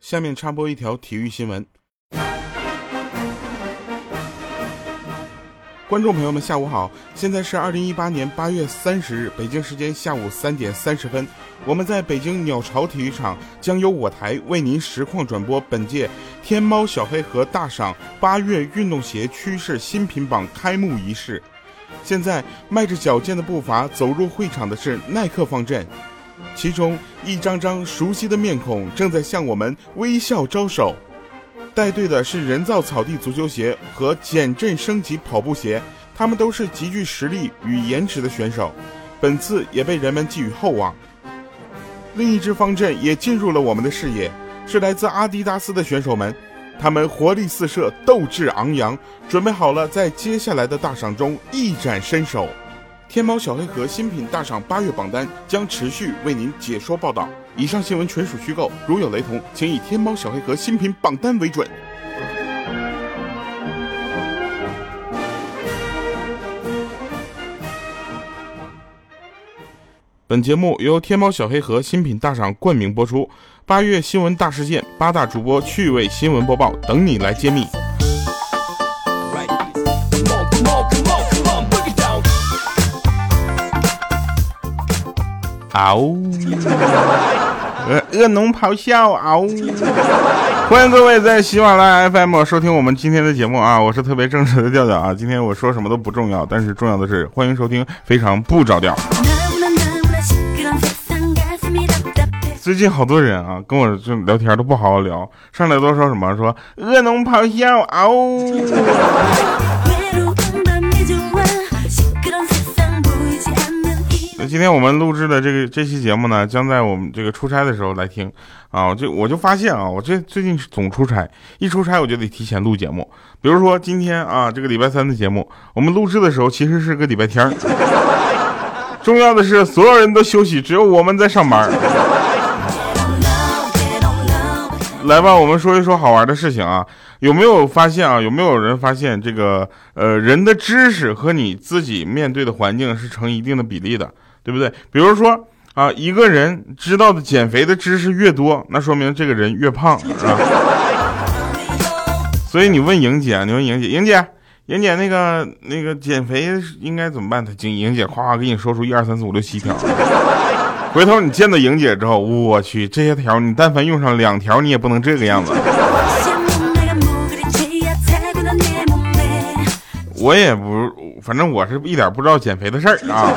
下面插播一条体育新闻。观众朋友们，下午好！现在是二零一八年八月三十日，北京时间下午三点三十分。我们在北京鸟巢体育场将由我台为您实况转播本届天猫小黑盒大赏八月运动鞋趋势新品榜开幕仪式。现在迈着矫健的步伐走入会场的是耐克方阵，其中一张张熟悉的面孔正在向我们微笑招手。带队的是人造草地足球鞋和减震升级跑步鞋，他们都是极具实力与颜值的选手，本次也被人们寄予厚望。另一支方阵也进入了我们的视野，是来自阿迪达斯的选手们，他们活力四射，斗志昂扬，准备好了在接下来的大赏中一展身手。天猫小黑盒新品大赏八月榜单将持续为您解说报道。以上新闻纯属虚构，如有雷同，请以天猫小黑盒新品榜单为准。本节目由天猫小黑盒新品大赏冠名播出。八月新闻大事件，八大主播趣味新闻播报，等你来揭秘。嗷呜！恶恶龙咆哮！嗷呜！欢迎各位在喜马拉雅 FM 收听我们今天的节目啊！我是特别正直的调调啊！今天我说什么都不重要，但是重要的是欢迎收听非常不着调。最近好多人啊跟我就聊天都不好好聊，上来都说什么说恶龙咆哮！嗷今天我们录制的这个这期节目呢，将在我们这个出差的时候来听啊。我就我就发现啊，我这最近总出差，一出差我就得提前录节目。比如说今天啊，这个礼拜三的节目，我们录制的时候其实是个礼拜天 重要的是，所有人都休息，只有我们在上班。来吧，我们说一说好玩的事情啊。有没有发现啊？有没有人发现这个呃，人的知识和你自己面对的环境是成一定的比例的？对不对？比如说啊，一个人知道的减肥的知识越多，那说明这个人越胖，是吧？所以你问莹姐，你问莹姐，莹姐，莹姐，那个那个减肥应该怎么办？她莹莹姐夸夸给你说出一二三四五六七条。回头你见到莹姐之后，我去这些条，你但凡用上两条，你也不能这个样子。我也不，反正我是一点不知道减肥的事儿啊。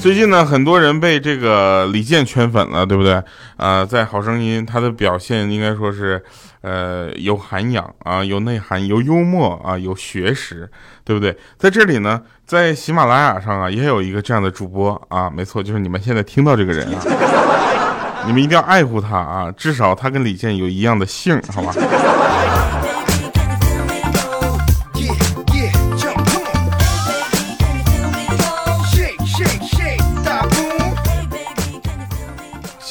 最近呢，很多人被这个李健圈粉了，对不对？啊，在《好声音》，他的表现应该说是，呃，有涵养啊，有内涵，有幽默啊，有学识，对不对？在这里呢，在喜马拉雅上啊，也有一个这样的主播啊，没错，就是你们现在听到这个人啊，你们一定要爱护他啊，至少他跟李健有一样的姓，好吧？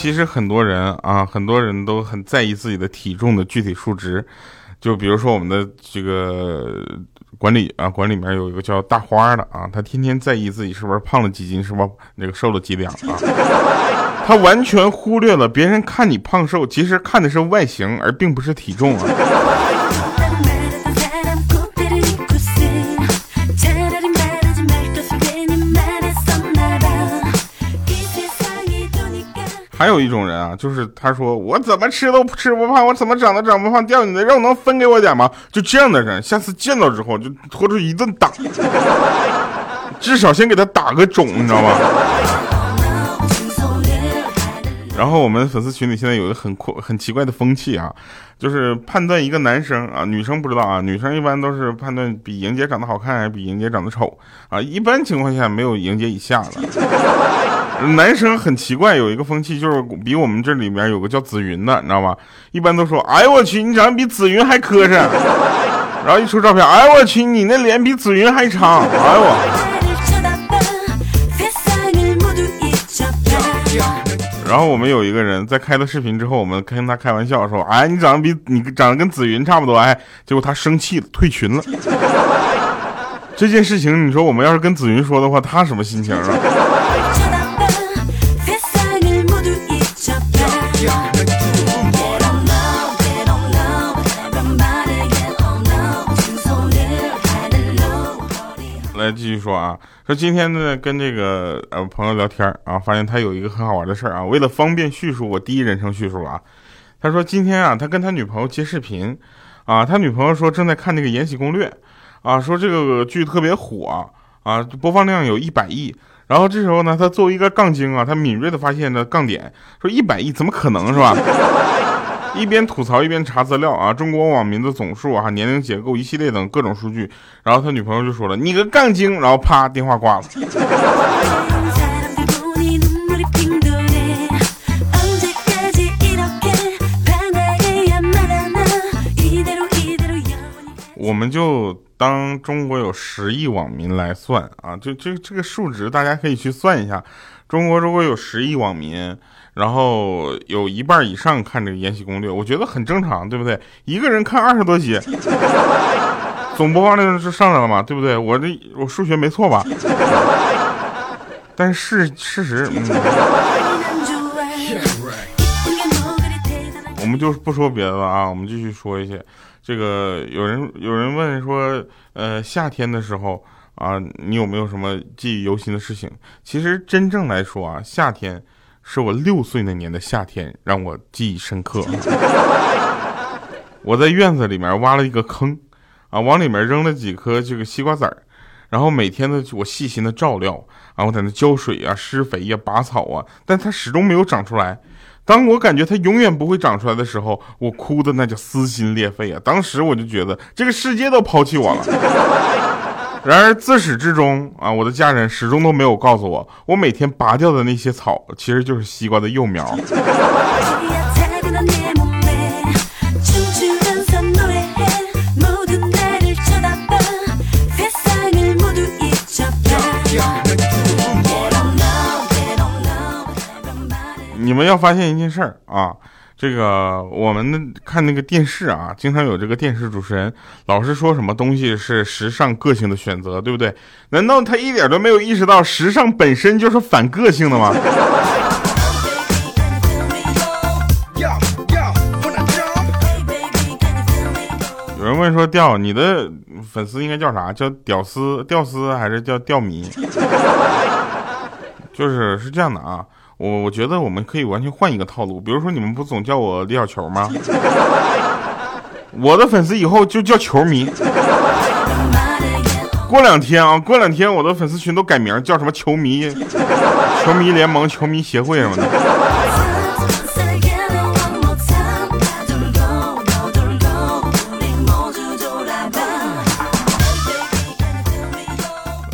其实很多人啊，很多人都很在意自己的体重的具体数值。就比如说我们的这个管理啊，管理里面有一个叫大花的啊，他天天在意自己是不是胖了几斤，是不那个瘦了几两啊。他完全忽略了别人看你胖瘦，其实看的是外形，而并不是体重啊。还有一种人啊，就是他说我怎么吃都吃不胖，我怎么长都长不胖，掉你的肉能分给我点吗？就这样的人，下次见到之后就拖出一顿打，至少先给他打个肿，你知道吗？然后我们粉丝群里现在有一个很酷、很奇怪的风气啊，就是判断一个男生啊，女生不知道啊，女生一般都是判断比莹姐长得好看还是比莹姐长得丑啊，一般情况下没有莹姐以下的。男生很奇怪，有一个风气就是比我们这里面有个叫紫云的，你知道吗？一般都说，哎呦我去，你长得比紫云还磕碜。然后一出照片，哎呦我去，你那脸比紫云还长。哎呦我。然后我们有一个人在开了视频之后，我们跟他开玩笑说，哎，你长得比你长得跟紫云差不多，哎，结果他生气了，退群了。这件事情，你说我们要是跟紫云说的话，他什么心情啊？继续说啊，说今天呢跟这个呃朋友聊天啊，发现他有一个很好玩的事儿啊。为了方便叙述，我第一人称叙述啊。他说今天啊，他跟他女朋友接视频啊，他女朋友说正在看那个《延禧攻略》啊，说这个剧特别火啊，播放量有一百亿。然后这时候呢，他作为一个杠精啊，他敏锐的发现了杠点，说一百亿怎么可能是吧？一边吐槽一边查资料啊，中国网民的总数啊，年龄结构一系列等各种数据。然后他女朋友就说了：“你个杠精！”然后啪，电话挂了。我们就当中国有十亿网民来算啊，就这这个数值大家可以去算一下。中国如果有十亿网民。然后有一半以上看这个《延禧攻略》，我觉得很正常，对不对？一个人看二十多集，总播放量是上来了嘛，对不对？我这我数学没错吧？但是事实，嗯，我们就不说别的了啊，我们继续说一些。这个有人有人问说，呃，夏天的时候啊，你有没有什么记忆犹新的事情？其实真正来说啊，夏天。是我六岁那年的夏天，让我记忆深刻。我在院子里面挖了一个坑，啊，往里面扔了几颗这个西瓜籽儿，然后每天呢，我细心的照料，啊，我在那浇水啊、施肥呀、拔草啊，但它始终没有长出来。当我感觉它永远不会长出来的时候，我哭的那叫撕心裂肺啊！当时我就觉得这个世界都抛弃我了。然而自始至终啊，我的家人始终都没有告诉我，我每天拔掉的那些草其实就是西瓜的幼苗。你们要发现一件事儿啊。这个我们看那个电视啊，经常有这个电视主持人老是说什么东西是时尚个性的选择，对不对？难道他一点都没有意识到时尚本身就是反个性的吗？有人问说，调你的粉丝应该叫啥？叫屌丝、屌丝还是叫吊迷？就是是这样的啊。我我觉得我们可以完全换一个套路，比如说你们不总叫我李小球吗？我的粉丝以后就叫球迷。过两天啊，过两天我的粉丝群都改名叫什么球迷、球迷联盟、球迷协会什么的。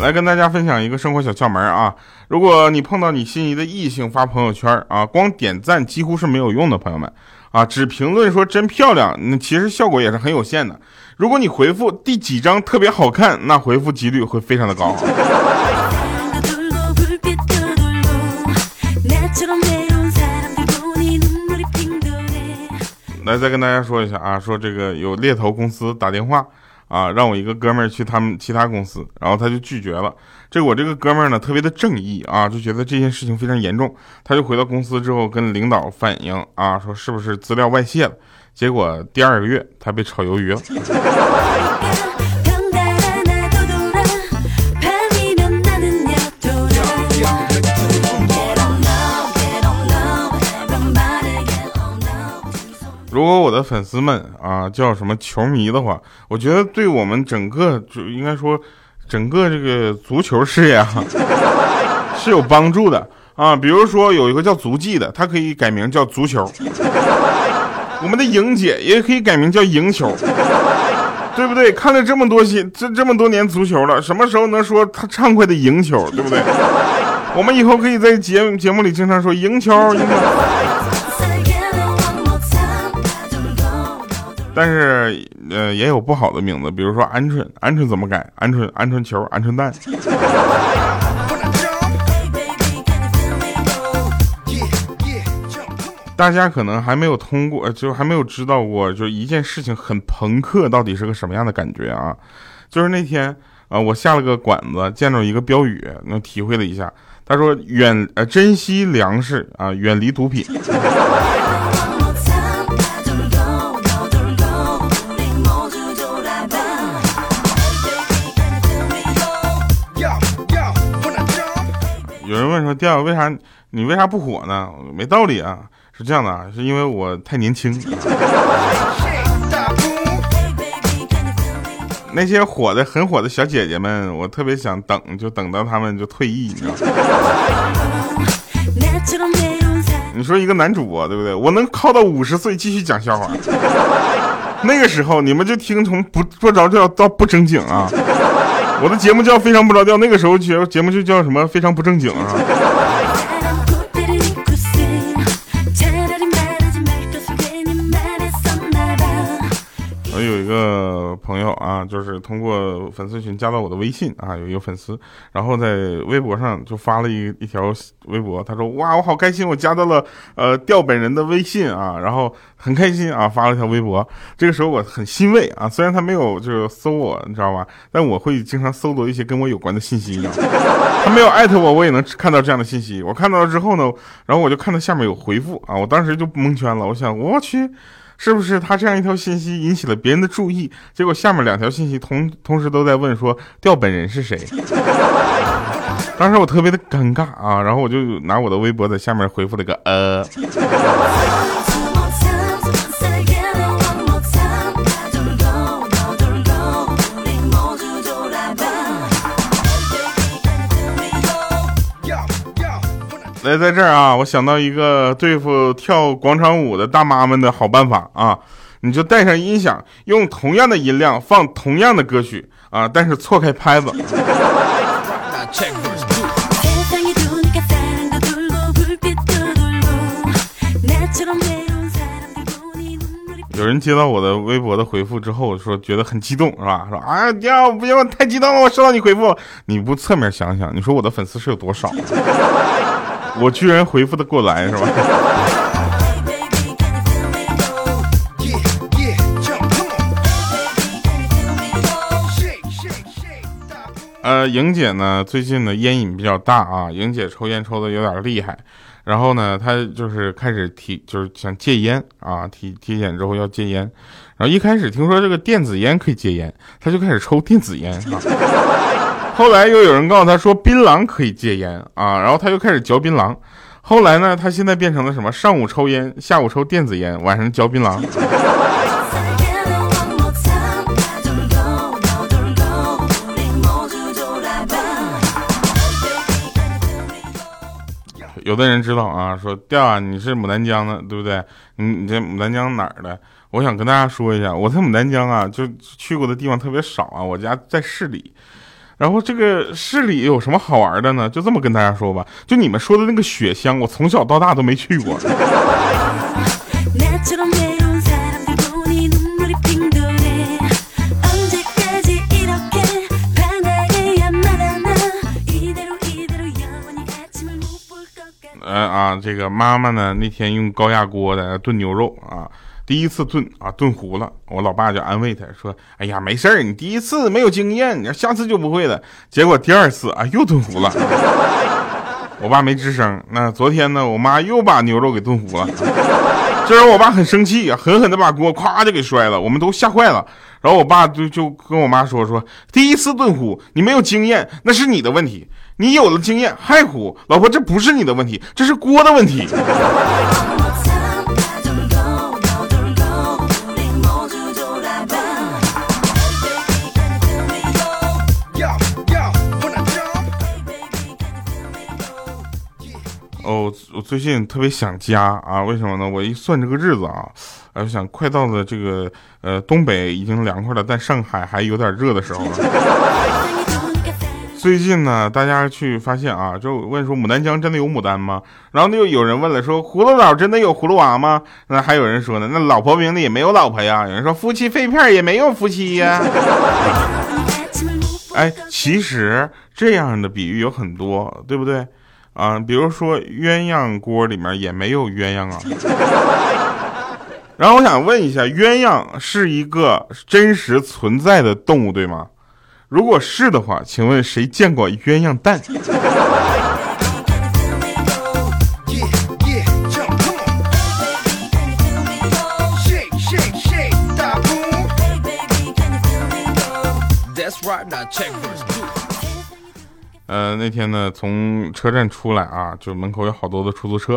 来跟大家分享一个生活小窍门啊！如果你碰到你心仪的异性发朋友圈啊，光点赞几乎是没有用的，朋友们啊，只评论说真漂亮，那其实效果也是很有限的。如果你回复第几张特别好看，那回复几率会非常的高。来，再跟大家说一下啊，说这个有猎头公司打电话。啊，让我一个哥们儿去他们其他公司，然后他就拒绝了。这我这个哥们儿呢，特别的正义啊，就觉得这件事情非常严重。他就回到公司之后，跟领导反映啊，说是不是资料外泄了？结果第二个月他被炒鱿鱼了。如果我的粉丝们啊叫什么球迷的话，我觉得对我们整个就应该说整个这个足球事业啊 是有帮助的啊。比如说有一个叫足迹的，他可以改名叫足球。我们的莹姐也可以改名叫赢球，对不对？看了这么多些这这么多年足球了，什么时候能说他畅快的赢球，对不对？我们以后可以在节节目里经常说赢球，赢球。但是，呃，也有不好的名字，比如说鹌鹑，鹌鹑怎么改？鹌鹑，鹌鹑球，鹌鹑蛋。大家可能还没有通过，就还没有知道过，就一件事情很朋克，到底是个什么样的感觉啊？就是那天啊，我下了个馆子，见到一个标语，能体会了一下。他说：“远呃，珍惜粮食啊，远离毒品。”问说，调为啥你为啥不火呢？没道理啊，是这样的啊，是因为我太年轻。那些火的很火的小姐姐们，我特别想等，就等到他们就退役，你知道吗？你说一个男主播对不对？我能靠到五十岁继续讲笑话，那个时候你们就听从不不着调到不正经啊。我的节目叫非常不着调，那个时候节节目就叫什么非常不正经啊。朋友啊，就是通过粉丝群加到我的微信啊，有一个粉丝，然后在微博上就发了一一条微博，他说：“哇，我好开心，我加到了呃调本人的微信啊，然后很开心啊，发了一条微博。这个时候我很欣慰啊，虽然他没有就是搜我，你知道吧？但我会经常搜罗一些跟我有关的信息，他没有艾特我，我也能看到这样的信息。我看到了之后呢，然后我就看到下面有回复啊，我当时就蒙圈了，我想我去。”是不是他这样一条信息引起了别人的注意？结果下面两条信息同同时都在问说调本人是谁？当时我特别的尴尬啊，然后我就拿我的微博在下面回复了个呃。在这儿啊，我想到一个对付跳广场舞的大妈们的好办法啊，你就带上音响，用同样的音量放同样的歌曲啊，但是错开拍子。有人接到我的微博的回复之后，说觉得很激动，是吧？说啊，呀，不行，太激动了，我收到你回复，你不侧面想想，你说我的粉丝是有多少？我居然回复的过来是吧？呃，莹姐呢，最近呢烟瘾比较大啊，莹姐抽烟抽的有点厉害，然后呢，她就是开始提，就是想戒烟啊，体体检之后要戒烟，然后一开始听说这个电子烟可以戒烟，她就开始抽电子烟啊。后来又有人告诉他说槟榔可以戒烟啊，然后他又开始嚼槟榔。后来呢，他现在变成了什么？上午抽烟，下午抽电子烟，晚上嚼槟榔。有的人知道啊，说调啊，你是牡丹江的，对不对？你你这牡丹江哪儿的？我想跟大家说一下，我在牡丹江啊，就去过的地方特别少啊，我家在市里。然后这个市里有什么好玩的呢？就这么跟大家说吧，就你们说的那个雪乡，我从小到大都没去过。呃啊，这个妈妈呢那天用高压锅在那炖牛肉啊。第一次炖啊，炖糊了，我老爸就安慰他说：“哎呀，没事儿，你第一次没有经验，你下次就不会了。”结果第二次啊，又炖糊了。我爸没吱声。那昨天呢，我妈又把牛肉给炖糊了。这时候我爸很生气啊，狠狠的把锅咵就给摔了，我们都吓坏了。然后我爸就就跟我妈说：“说第一次炖糊，你没有经验，那是你的问题；你有了经验还糊，老婆，这不是你的问题，这是锅的问题。”哦，我最近特别想家啊，为什么呢？我一算这个日子啊，我想快到了这个呃东北已经凉快了，但上海还有点热的时候了。最近呢，大家去发现啊，就问说牡丹江真的有牡丹吗？然后又有人问了说葫芦岛真的有葫芦娃吗？那还有人说呢，那老婆饼里也没有老婆呀。有人说夫妻肺片也没有夫妻呀。哎，其实这样的比喻有很多，对不对？啊，比如说鸳鸯锅里面也没有鸳鸯啊。然后我想问一下，鸳鸯是一个真实存在的动物，对吗？如果是的话，请问谁见过鸳鸯蛋？呃，那天呢，从车站出来啊，就门口有好多的出租车，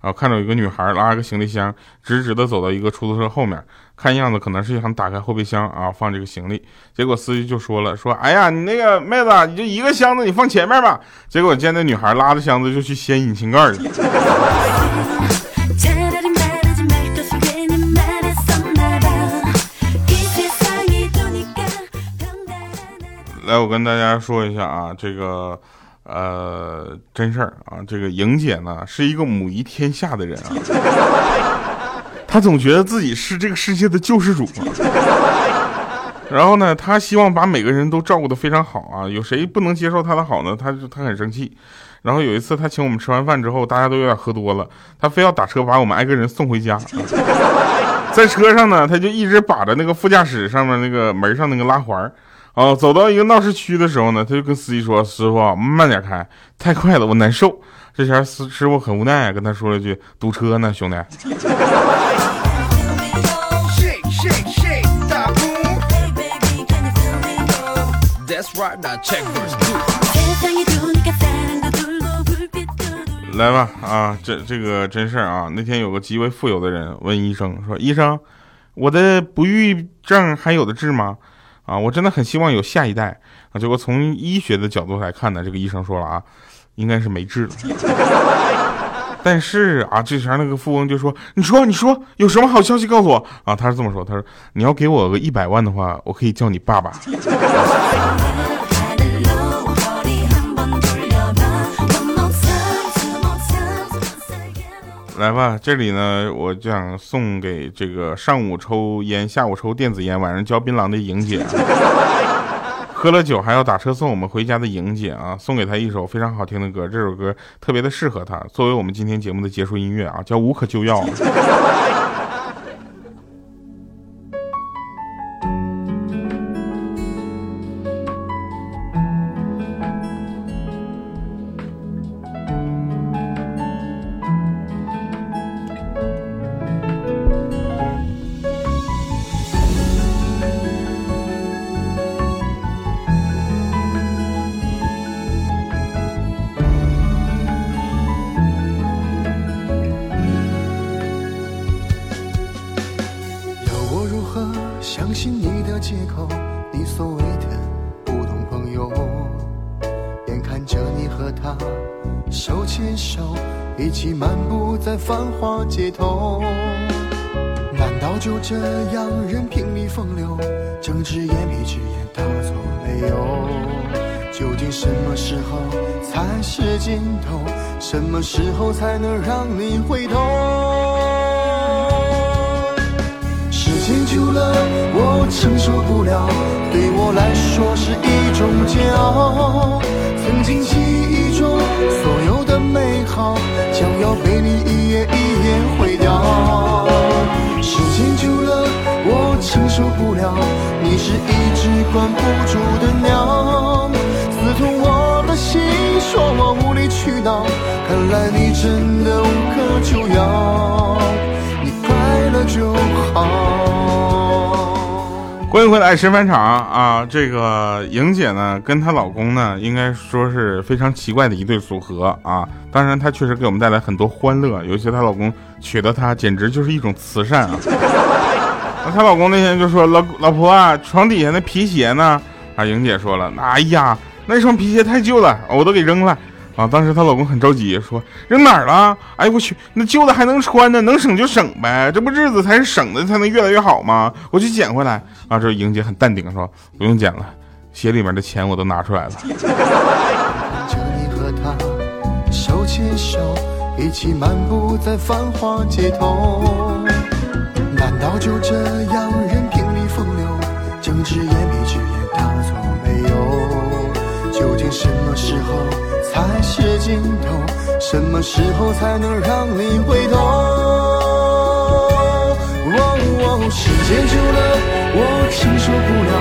然啊，看到有一个女孩拉个行李箱，直直的走到一个出租车后面，看样子可能是想打开后备箱啊，放这个行李。结果司机就说了，说，哎呀，你那个妹子，你就一个箱子，你放前面吧。结果见那女孩拉着箱子就去掀引擎盖去来，我跟大家说一下啊，这个，呃，真事儿啊，这个莹姐呢是一个母仪天下的人啊，她总觉得自己是这个世界的救世主，然后呢，她希望把每个人都照顾得非常好啊，有谁不能接受她的好呢？她就她很生气。然后有一次，她请我们吃完饭之后，大家都有点喝多了，她非要打车把我们挨个人送回家。在车上呢，她就一直把着那个副驾驶上面那个门上那个拉环。哦，走到一个闹市区的时候呢，他就跟司机说：“师傅，慢点开，太快了，我难受。”这前师师傅很无奈，跟他说了句：“堵车呢，兄弟。”来吧，啊，这这个真事儿啊，那天有个极为富有的人问医生说：“医生，我的不育症还有的治吗？”啊，我真的很希望有下一代啊！结果从医学的角度来看呢，这个医生说了啊，应该是没治了。但是啊，这前那个富翁就说：“你说，你说有什么好消息告诉我啊？”他是这么说：“他说你要给我个一百万的话，我可以叫你爸爸。”来吧，这里呢，我就想送给这个上午抽烟、下午抽电子烟、晚上嚼槟榔的莹姐，喝了酒还要打车送我们回家的莹姐啊，送给她一首非常好听的歌，这首歌特别的适合她，作为我们今天节目的结束音乐啊，叫《无可救药》。你的借口，你所谓的普通朋友，眼看着你和他手牵手，一起漫步在繁华街头。难道就这样任凭你风流，睁只眼闭只眼，当作没有？究竟什么时候才是尽头？什么时候才能让你回头？时间久了，我承受不了，对我来说是一种煎熬。曾经记忆中所有的美好，将要被你一页一页毁掉。时间久了，我承受不了，你是一只关不住的鸟，刺痛我的心，说我无理取闹。看来你真的无可救药，欢迎回来，神返场啊！这个莹姐呢，跟她老公呢，应该说是非常奇怪的一对组合啊。当然，她确实给我们带来很多欢乐，尤其她老公娶的她，简直就是一种慈善啊。那她老公那天就说：“老老婆啊，床底下那皮鞋呢？”啊，莹姐说了：“哎呀，那双皮鞋太旧了，我都给扔了。”啊！当时她老公很着急，说扔哪儿了？哎我去，那旧的还能穿呢，能省就省呗，这不日子才是省的才能越来越好吗？我去捡回来。啊，这莹姐很淡定说不用捡了，鞋里面的钱我都拿出来了。着你和他手牵手，一起漫步在繁华街头，难道就这样任凭你风流，睁只眼闭只眼，当作没有？究竟什么时候？才是尽头，什么时候才能让你回头？时间久了，我承受不了，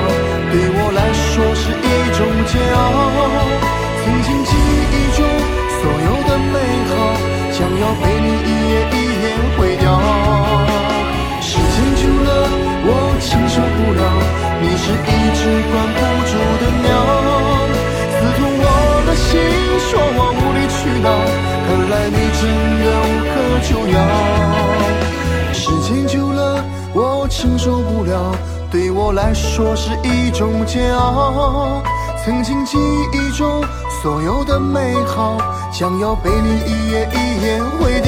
说我无理取闹，看来你真的无可救药。时间久了，我承受不了，对我来说是一种煎熬。曾经记忆中所有的美好，将要被你一页一页毁